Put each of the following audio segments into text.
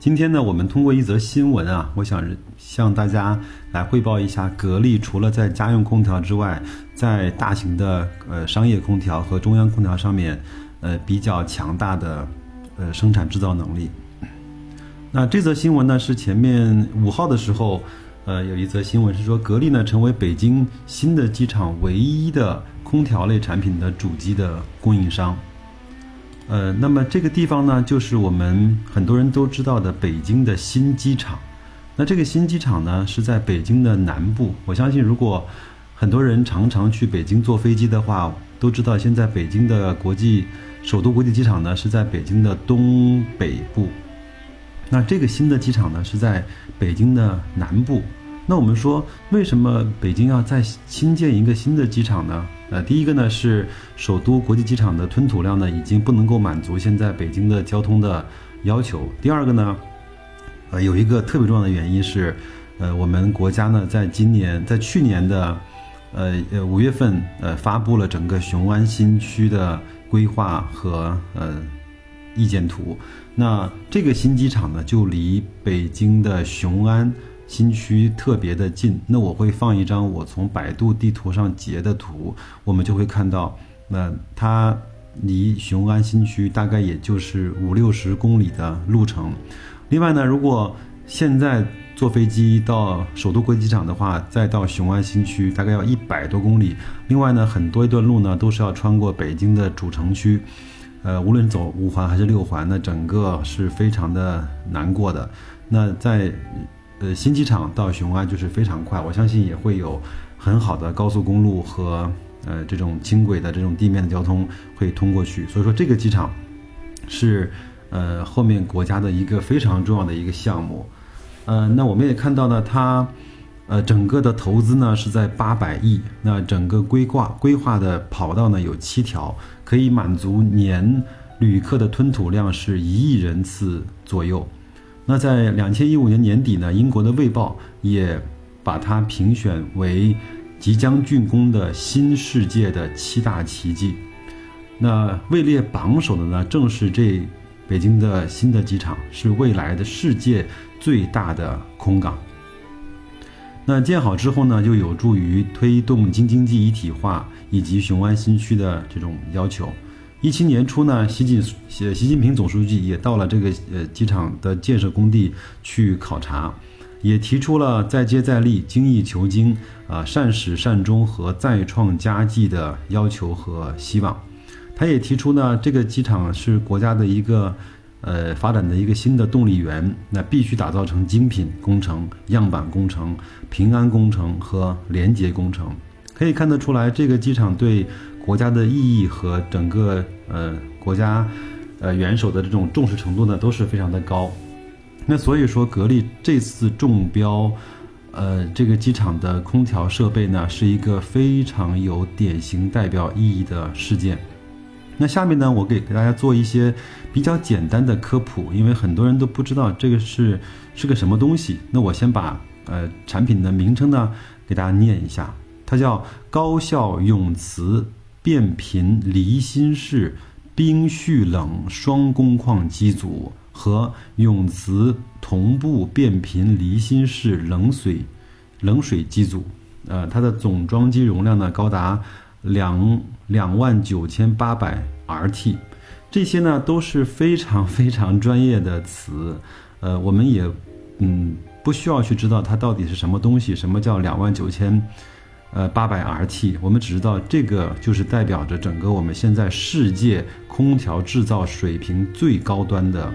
今天呢，我们通过一则新闻啊，我想向大家来汇报一下，格力除了在家用空调之外，在大型的呃商业空调和中央空调上面，呃比较强大的呃生产制造能力。那这则新闻呢，是前面五号的时候，呃有一则新闻是说，格力呢成为北京新的机场唯一的空调类产品的主机的供应商。呃，那么这个地方呢，就是我们很多人都知道的北京的新机场。那这个新机场呢，是在北京的南部。我相信，如果很多人常常去北京坐飞机的话，都知道现在北京的国际首都国际机场呢是在北京的东北部。那这个新的机场呢是在北京的南部。那我们说，为什么北京要再新建一个新的机场呢？呃，第一个呢是首都国际机场的吞吐量呢已经不能够满足现在北京的交通的要求。第二个呢，呃，有一个特别重要的原因是，呃，我们国家呢在今年在去年的，呃呃五月份呃发布了整个雄安新区的规划和呃意见图。那这个新机场呢就离北京的雄安。新区特别的近，那我会放一张我从百度地图上截的图，我们就会看到，那它离雄安新区大概也就是五六十公里的路程。另外呢，如果现在坐飞机到首都国际机场的话，再到雄安新区大概要一百多公里。另外呢，很多一段路呢都是要穿过北京的主城区，呃，无论走五环还是六环，那整个是非常的难过的。那在呃，新机场到雄安就是非常快，我相信也会有很好的高速公路和呃这种轻轨的这种地面的交通会通过去。所以说这个机场是呃后面国家的一个非常重要的一个项目。呃，那我们也看到呢，它呃整个的投资呢是在八百亿，那整个规划规划的跑道呢有七条，可以满足年旅客的吞吐量是一亿人次左右。那在两千一五年年底呢，英国的《卫报》也把它评选为即将竣工的新世界的七大奇迹。那位列榜首的呢，正是这北京的新的机场，是未来的世界最大的空港。那建好之后呢，就有助于推动京津冀一体化以及雄安新区的这种要求。一七年初呢，习近习习近平总书记也到了这个呃机场的建设工地去考察，也提出了再接再厉、精益求精啊、善始善终和再创佳绩的要求和希望。他也提出呢，这个机场是国家的一个呃发展的一个新的动力源，那必须打造成精品工程、样板工程、平安工程和廉洁工程。可以看得出来，这个机场对。国家的意义和整个呃国家呃元首的这种重视程度呢，都是非常的高。那所以说，格力这次中标，呃，这个机场的空调设备呢，是一个非常有典型代表意义的事件。那下面呢，我给给大家做一些比较简单的科普，因为很多人都不知道这个是是个什么东西。那我先把呃产品的名称呢给大家念一下，它叫高效永磁。变频离心式冰蓄冷双工况机组和永磁同步变频离心式冷水冷水机组，呃，它的总装机容量呢高达两两万九千八百 RT，这些呢都是非常非常专业的词，呃，我们也嗯不需要去知道它到底是什么东西，什么叫两万九千。呃，八百 RT，我们只知道这个就是代表着整个我们现在世界空调制造水平最高端的，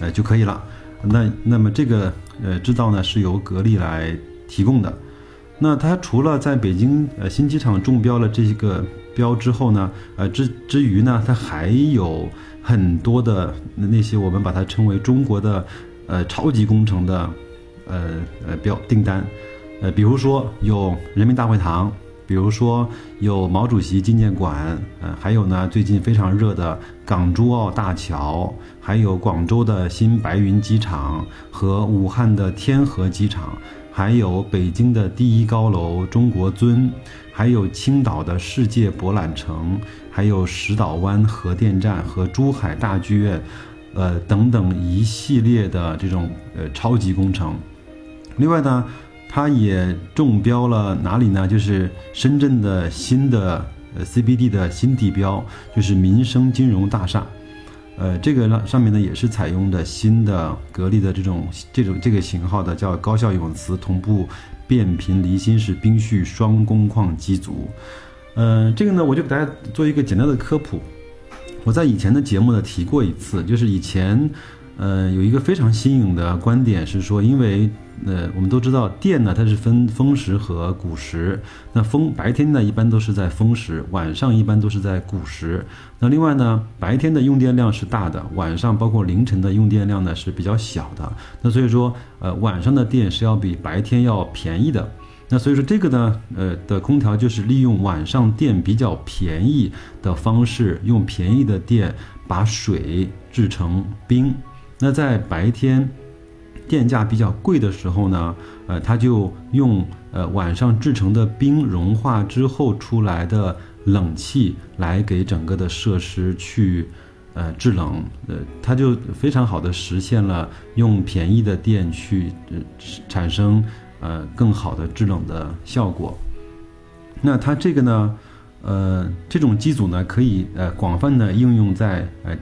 呃就可以了。那那么这个呃制造呢是由格力来提供的。那它除了在北京呃新机场中标了这个标之后呢，呃之之余呢，它还有很多的那些我们把它称为中国的呃超级工程的呃呃标订单。呃，比如说有人民大会堂，比如说有毛主席纪念馆，呃，还有呢最近非常热的港珠澳大桥，还有广州的新白云机场和武汉的天河机场，还有北京的第一高楼中国尊，还有青岛的世界博览城，还有石岛湾核电站和珠海大剧院，呃等等一系列的这种呃超级工程。另外呢。它也中标了哪里呢？就是深圳的新的呃 CBD 的新地标，就是民生金融大厦。呃，这个上上面呢也是采用的新的格力的这种这种这个型号的叫高效永磁同步变频离心式冰蓄双工况机组。嗯，这个呢我就给大家做一个简单的科普。我在以前的节目呢提过一次，就是以前。呃，有一个非常新颖的观点是说，因为呃，我们都知道电呢，它是分风时和谷时。那风白天呢，一般都是在风时，晚上一般都是在谷时。那另外呢，白天的用电量是大的，晚上包括凌晨的用电量呢是比较小的。那所以说，呃，晚上的电是要比白天要便宜的。那所以说这个呢，呃的空调就是利用晚上电比较便宜的方式，用便宜的电把水制成冰。那在白天，电价比较贵的时候呢，呃，它就用呃晚上制成的冰融化之后出来的冷气来给整个的设施去呃制冷，呃，它就非常好的实现了用便宜的电去呃产生呃更好的制冷的效果。那它这个呢，呃，这种机组呢可以呃广泛的应用在呃。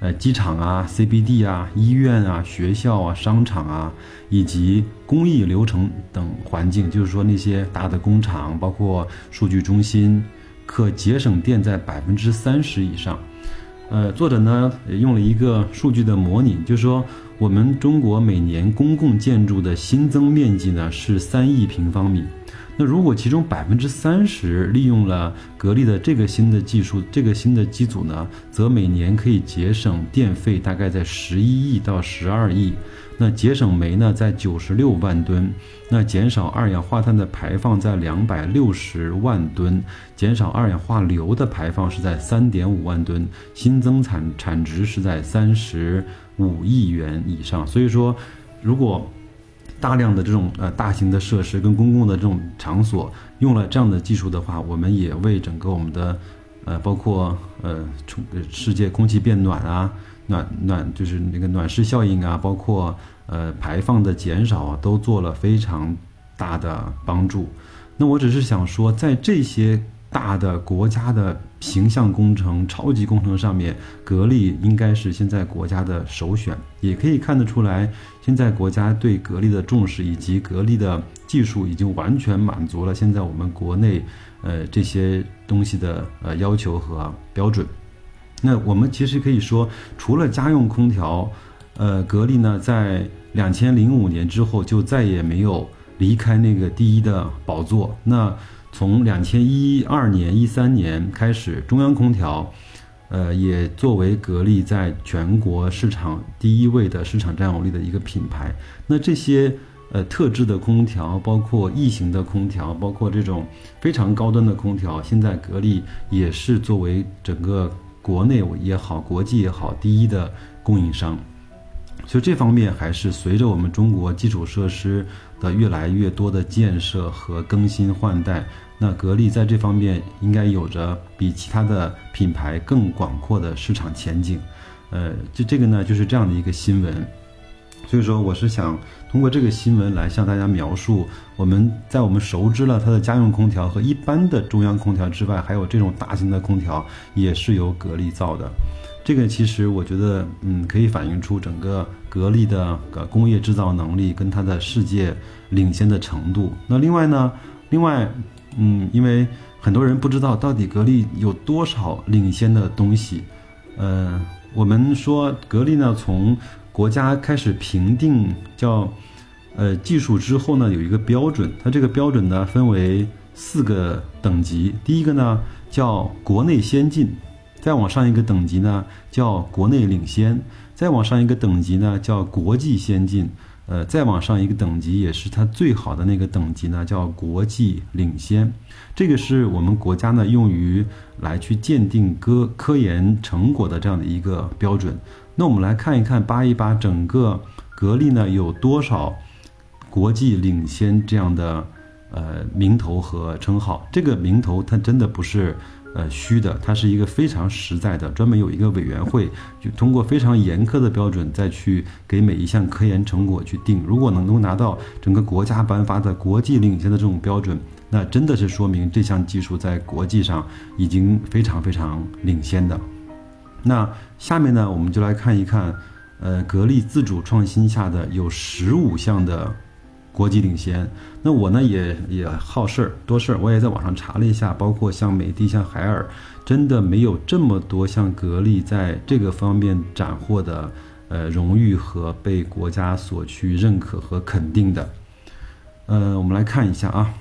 呃，机场啊，CBD 啊，医院啊，学校啊，商场啊，以及工艺流程等环境，就是说那些大的工厂，包括数据中心，可节省电在百分之三十以上。呃，作者呢用了一个数据的模拟，就是说我们中国每年公共建筑的新增面积呢是三亿平方米。那如果其中百分之三十利用了格力的这个新的技术，这个新的机组呢，则每年可以节省电费大概在十一亿到十二亿。那节省煤呢，在九十六万吨。那减少二氧化碳的排放在两百六十万吨，减少二氧化硫的排放是在三点五万吨，新增产产值是在三十五亿元以上。所以说，如果大量的这种呃大型的设施跟公共的这种场所用了这样的技术的话，我们也为整个我们的，呃包括呃世界空气变暖啊，暖暖就是那个暖湿效应啊，包括呃排放的减少啊，都做了非常大的帮助。那我只是想说，在这些。大的国家的形象工程、超级工程上面，格力应该是现在国家的首选。也可以看得出来，现在国家对格力的重视，以及格力的技术已经完全满足了现在我们国内呃这些东西的呃要求和标准。那我们其实可以说，除了家用空调，呃，格力呢在两千零五年之后就再也没有离开那个第一的宝座。那从两千一二年、一三年开始，中央空调，呃，也作为格力在全国市场第一位的市场占有率的一个品牌。那这些呃特制的空调，包括异形的空调，包括这种非常高端的空调，现在格力也是作为整个国内也好、国际也好第一的供应商。所以这方面还是随着我们中国基础设施的越来越多的建设和更新换代，那格力在这方面应该有着比其他的品牌更广阔的市场前景。呃，就这个呢，就是这样的一个新闻。所以说，我是想通过这个新闻来向大家描述，我们在我们熟知了它的家用空调和一般的中央空调之外，还有这种大型的空调也是由格力造的。这个其实我觉得，嗯，可以反映出整个格力的呃工业制造能力跟它的世界领先的程度。那另外呢，另外，嗯，因为很多人不知道到底格力有多少领先的东西。呃，我们说格力呢，从国家开始评定叫呃技术之后呢，有一个标准，它这个标准呢分为四个等级。第一个呢叫国内先进。再往上一个等级呢，叫国内领先；再往上一个等级呢，叫国际先进；呃，再往上一个等级，也是它最好的那个等级呢，叫国际领先。这个是我们国家呢用于来去鉴定科科研成果的这样的一个标准。那我们来看一看，扒一扒整个格力呢有多少国际领先这样的呃名头和称号。这个名头它真的不是。呃，虚的，它是一个非常实在的，专门有一个委员会，就通过非常严苛的标准再去给每一项科研成果去定。如果能够拿到整个国家颁发的国际领先的这种标准，那真的是说明这项技术在国际上已经非常非常领先的。那下面呢，我们就来看一看，呃，格力自主创新下的有十五项的。国际领先，那我呢也也好事儿多事儿，我也在网上查了一下，包括像美的、像海尔，真的没有这么多像格力在这个方面斩获的呃荣誉和被国家所去认可和肯定的。呃，我们来看一下啊，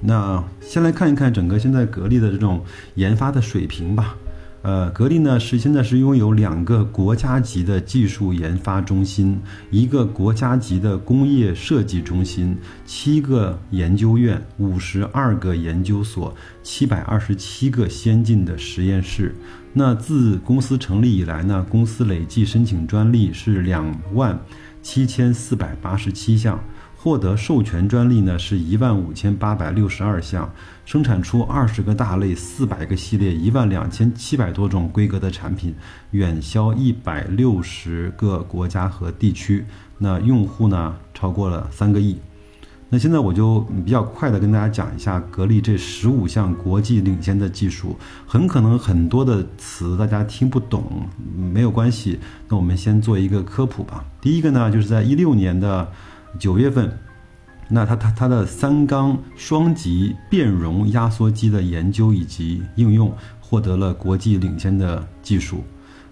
那先来看一看整个现在格力的这种研发的水平吧。呃，格力呢是现在是拥有两个国家级的技术研发中心，一个国家级的工业设计中心，七个研究院，五十二个研究所，七百二十七个先进的实验室。那自公司成立以来呢，公司累计申请专利是两万七千四百八十七项。获得授权专利呢是一万五千八百六十二项，生产出二十个大类、四百个系列、一万两千七百多种规格的产品，远销一百六十个国家和地区。那用户呢超过了三个亿。那现在我就比较快的跟大家讲一下格力这十五项国际领先的技术，很可能很多的词大家听不懂，没有关系。那我们先做一个科普吧。第一个呢，就是在一六年的。九月份，那它它它的三缸双极变容压缩机的研究以及应用获得了国际领先的技术。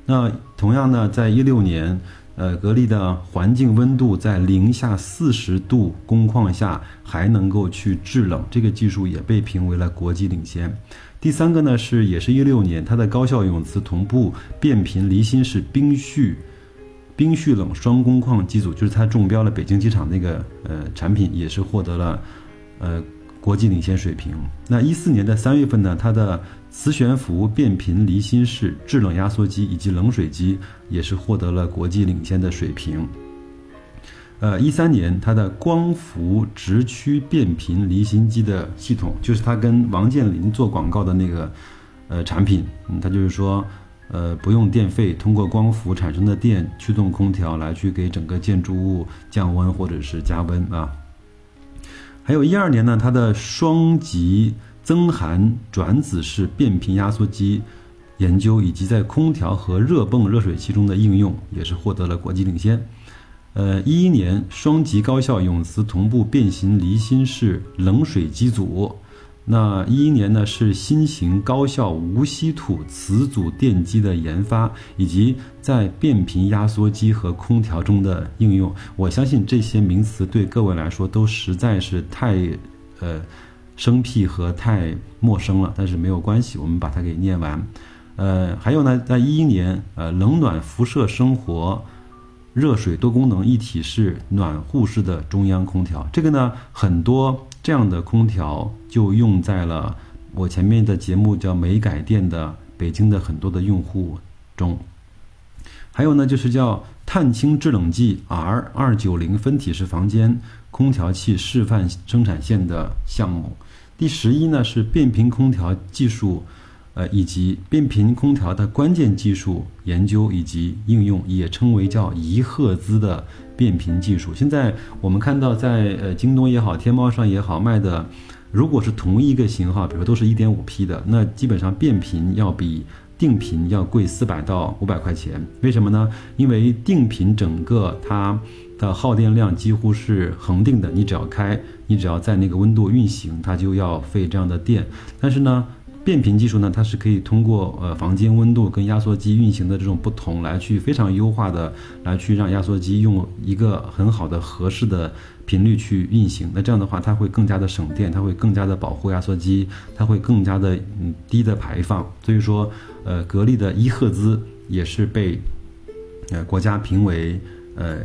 那同样呢，在一六年，呃，格力的环境温度在零下四十度工况下还能够去制冷，这个技术也被评为了国际领先。第三个呢是也是一六年，它的高效永磁同步变频离心式冰蓄。冰蓄冷双工况机组，就是它中标了北京机场那个呃产品，也是获得了呃国际领先水平。那一四年的三月份呢，它的磁悬浮变频离心式制冷压缩机以及冷水机也是获得了国际领先的水平。呃，一三年它的光伏直驱变频离心机的系统，就是它跟王健林做广告的那个呃产品，嗯，它就是说。呃，不用电费，通过光伏产生的电驱动空调来去给整个建筑物降温或者是加温啊。还有一二年呢，它的双极增寒转子式变频压缩机研究以及在空调和热泵热水器中的应用也是获得了国际领先。呃，一一年双极高效永磁同步变形离心式冷水机组。那一一年呢，是新型高效无稀土磁阻电机的研发，以及在变频压缩机和空调中的应用。我相信这些名词对各位来说都实在是太，呃，生僻和太陌生了。但是没有关系，我们把它给念完。呃，还有呢，在一一年，呃，冷暖辐射生活热水多功能一体式暖护式的中央空调，这个呢，很多。这样的空调就用在了我前面的节目叫美改电的北京的很多的用户中，还有呢就是叫碳氢制冷剂 R 二九零分体式房间空调器示范生产线的项目。第十一呢是变频空调技术，呃以及变频空调的关键技术研究以及应用，也称为叫一赫兹的。变频技术，现在我们看到在呃京东也好，天猫上也好卖的，如果是同一个型号，比如说都是一点五 P 的，那基本上变频要比定频要贵四百到五百块钱。为什么呢？因为定频整个它的耗电量几乎是恒定的，你只要开，你只要在那个温度运行，它就要费这样的电。但是呢。变频技术呢，它是可以通过呃房间温度跟压缩机运行的这种不同，来去非常优化的来去让压缩机用一个很好的合适的频率去运行。那这样的话，它会更加的省电，它会更加的保护压缩机，它会更加的嗯低的排放。所以说，呃，格力的一赫兹也是被呃国家评为。呃，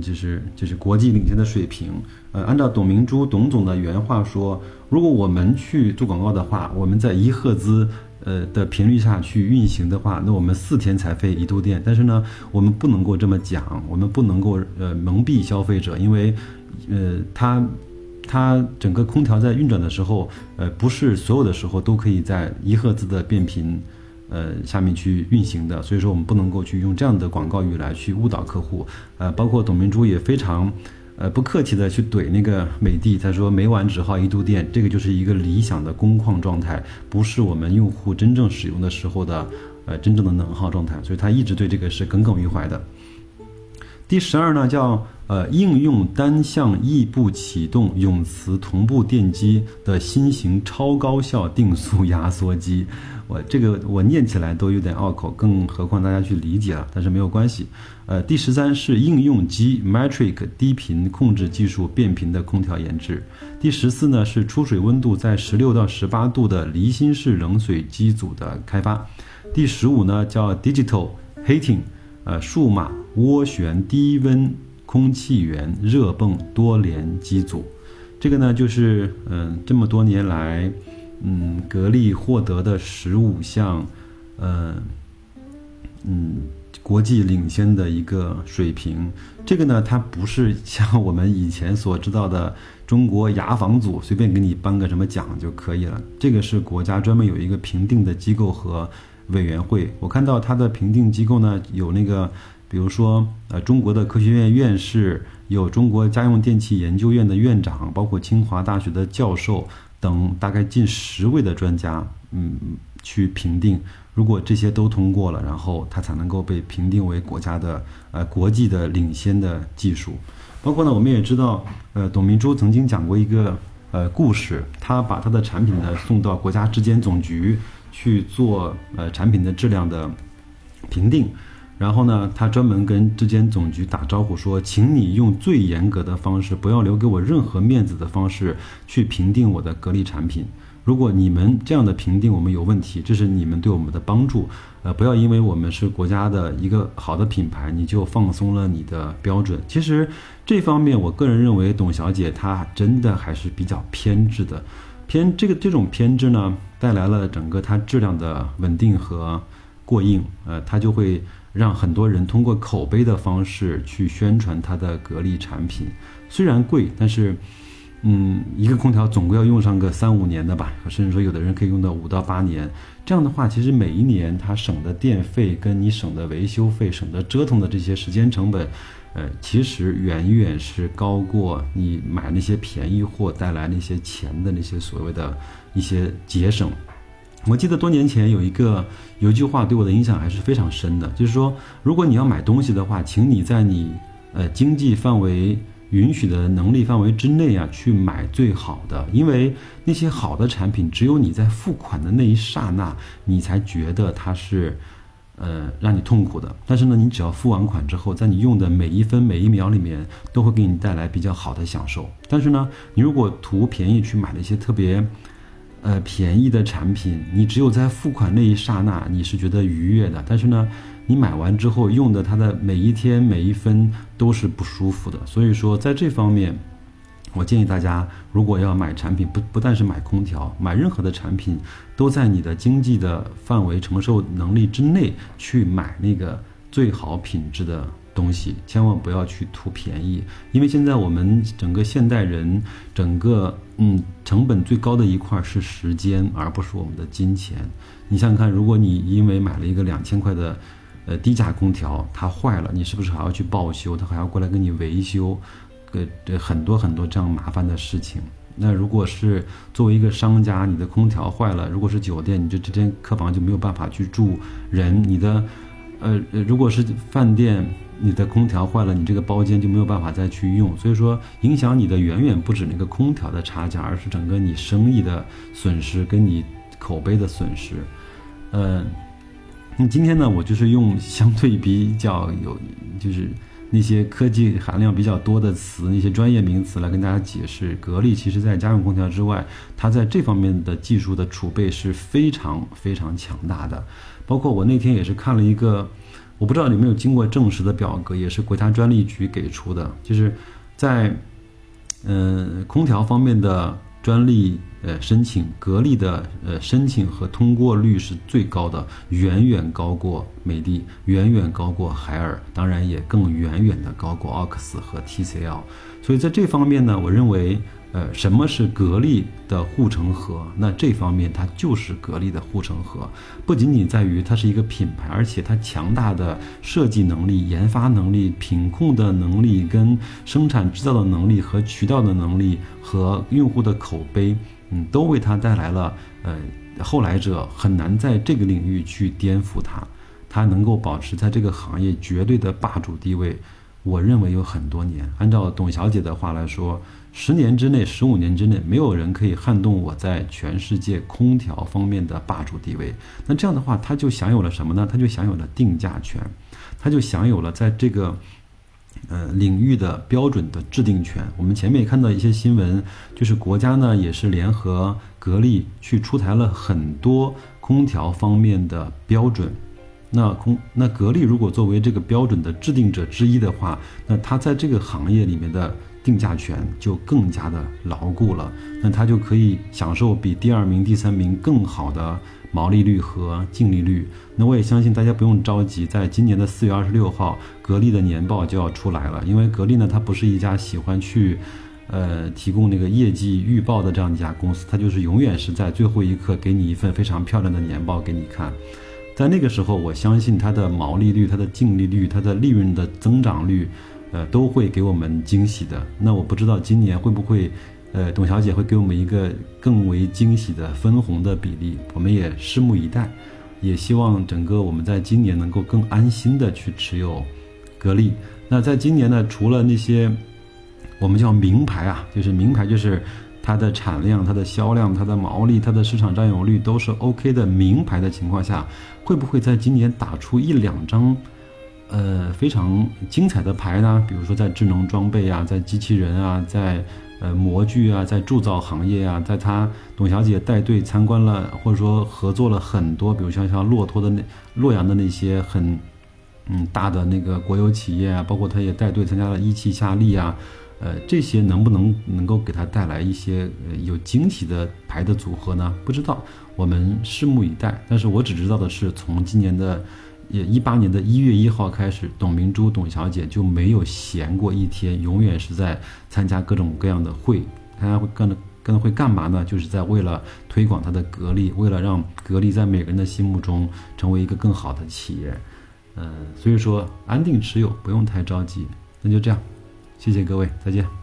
就是就是国际领先的水平。呃，按照董明珠董总的原话说，如果我们去做广告的话，我们在一赫兹呃的频率下去运行的话，那我们四天才费一度电。但是呢，我们不能够这么讲，我们不能够呃蒙蔽消费者，因为呃它它整个空调在运转的时候，呃不是所有的时候都可以在一赫兹的变频。呃，下面去运行的，所以说我们不能够去用这样的广告语来去误导客户。呃，包括董明珠也非常，呃，不客气的去怼那个美的，他说每晚只耗一度电，这个就是一个理想的工况状态，不是我们用户真正使用的时候的，呃，真正的能耗状态。所以他一直对这个是耿耿于怀的。第十二呢，叫呃应用单向异步启动永磁同步电机的新型超高效定速压缩机。我这个我念起来都有点拗口，更何况大家去理解了。但是没有关系。呃，第十三是应用机 Metric 低频控制技术变频的空调研制。第十四呢是出水温度在十六到十八度的离心式冷水机组的开发。第十五呢叫 Digital Heating，呃，数码涡旋低温空气源热泵多联机组。这个呢就是嗯这么多年来。嗯，格力获得的十五项，呃，嗯，国际领先的一个水平。这个呢，它不是像我们以前所知道的中国牙防组随便给你颁个什么奖就可以了。这个是国家专门有一个评定的机构和委员会。我看到它的评定机构呢，有那个，比如说呃，中国的科学院院士，有中国家用电器研究院的院长，包括清华大学的教授。等大概近十位的专家，嗯，去评定，如果这些都通过了，然后它才能够被评定为国家的呃国际的领先的技术。包括呢，我们也知道，呃，董明珠曾经讲过一个呃故事，他把他的产品呢送到国家质检总局去做呃产品的质量的评定。然后呢，他专门跟质监总局打招呼说：“请你用最严格的方式，不要留给我任何面子的方式去评定我的格力产品。如果你们这样的评定我们有问题，这是你们对我们的帮助。呃，不要因为我们是国家的一个好的品牌，你就放松了你的标准。其实这方面，我个人认为董小姐她真的还是比较偏执的。偏这个这种偏执呢，带来了整个它质量的稳定和过硬。呃，它就会。”让很多人通过口碑的方式去宣传它的格力产品，虽然贵，但是，嗯，一个空调总归要用上个三五年的吧，甚至说有的人可以用到五到八年。这样的话，其实每一年它省的电费跟你省的维修费、省的折腾的这些时间成本，呃，其实远远是高过你买那些便宜货带来那些钱的那些所谓的一些节省。我记得多年前有一个有一句话对我的影响还是非常深的，就是说，如果你要买东西的话，请你在你呃经济范围允许的能力范围之内啊，去买最好的，因为那些好的产品，只有你在付款的那一刹那，你才觉得它是呃让你痛苦的。但是呢，你只要付完款之后，在你用的每一分每一秒里面，都会给你带来比较好的享受。但是呢，你如果图便宜去买了一些特别。呃，便宜的产品，你只有在付款那一刹那，你是觉得愉悦的。但是呢，你买完之后用的它的每一天每一分都是不舒服的。所以说，在这方面，我建议大家，如果要买产品，不不但是买空调，买任何的产品，都在你的经济的范围承受能力之内去买那个最好品质的。东西千万不要去图便宜，因为现在我们整个现代人，整个嗯成本最高的一块是时间，而不是我们的金钱。你想想看，如果你因为买了一个两千块的呃低价空调，它坏了，你是不是还要去报修？他还要过来给你维修，呃这很多很多这样麻烦的事情。那如果是作为一个商家，你的空调坏了，如果是酒店，你就这间客房就没有办法去住人，你的呃如果是饭店。你的空调坏了，你这个包间就没有办法再去用，所以说影响你的远远不止那个空调的差价，而是整个你生意的损失跟你口碑的损失。嗯，那今天呢，我就是用相对比较有，就是那些科技含量比较多的词，那些专业名词来跟大家解释，格力其实在家用空调之外，它在这方面的技术的储备是非常非常强大的。包括我那天也是看了一个。我不知道有没有经过证实的表格，也是国家专利局给出的，就是在嗯空调方面的专利呃申请，格力的呃申请和通过率是最高的，远远高过美的，远远高过海尔，当然也更远远的高过奥克斯和 TCL。所以在这方面呢，我认为。呃，什么是格力的护城河？那这方面它就是格力的护城河，不仅仅在于它是一个品牌，而且它强大的设计能力、研发能力、品控的能力、跟生产制造的能力和渠道的能力和用户的口碑，嗯，都为它带来了呃后来者很难在这个领域去颠覆它，它能够保持在这个行业绝对的霸主地位。我认为有很多年，按照董小姐的话来说。十年之内，十五年之内，没有人可以撼动我在全世界空调方面的霸主地位。那这样的话，他就享有了什么呢？他就享有了定价权，他就享有了在这个呃领域的标准的制定权。我们前面也看到一些新闻，就是国家呢也是联合格力去出台了很多空调方面的标准。那空那格力如果作为这个标准的制定者之一的话，那它在这个行业里面的。定价权就更加的牢固了，那它就可以享受比第二名、第三名更好的毛利率和净利率。那我也相信大家不用着急，在今年的四月二十六号，格力的年报就要出来了。因为格力呢，它不是一家喜欢去，呃，提供那个业绩预报的这样一家公司，它就是永远是在最后一刻给你一份非常漂亮的年报给你看。在那个时候，我相信它的毛利率、它的净利率、它的利润的增长率。呃，都会给我们惊喜的。那我不知道今年会不会，呃，董小姐会给我们一个更为惊喜的分红的比例，我们也拭目以待。也希望整个我们在今年能够更安心的去持有格力。那在今年呢，除了那些我们叫名牌啊，就是名牌，就是它的产量、它的销量、它的毛利、它的市场占有率都是 OK 的名牌的情况下，会不会在今年打出一两张？呃，非常精彩的牌呢，比如说在智能装备啊，在机器人啊，在呃模具啊，在铸造行业啊，在他董小姐带队参观了，或者说合作了很多，比如像像骆驼的那洛阳的那些很嗯大的那个国有企业啊，包括他也带队参加了一汽夏利啊，呃，这些能不能能够给他带来一些呃有惊喜的牌的组合呢？不知道，我们拭目以待。但是我只知道的是，从今年的。也一八年的一月一号开始，董明珠董小姐就没有闲过一天，永远是在参加各种各样的会。她会干的干会干嘛呢？就是在为了推广她的格力，为了让格力在每个人的心目中成为一个更好的企业。嗯，所以说安定持有，不用太着急。那就这样，谢谢各位，再见。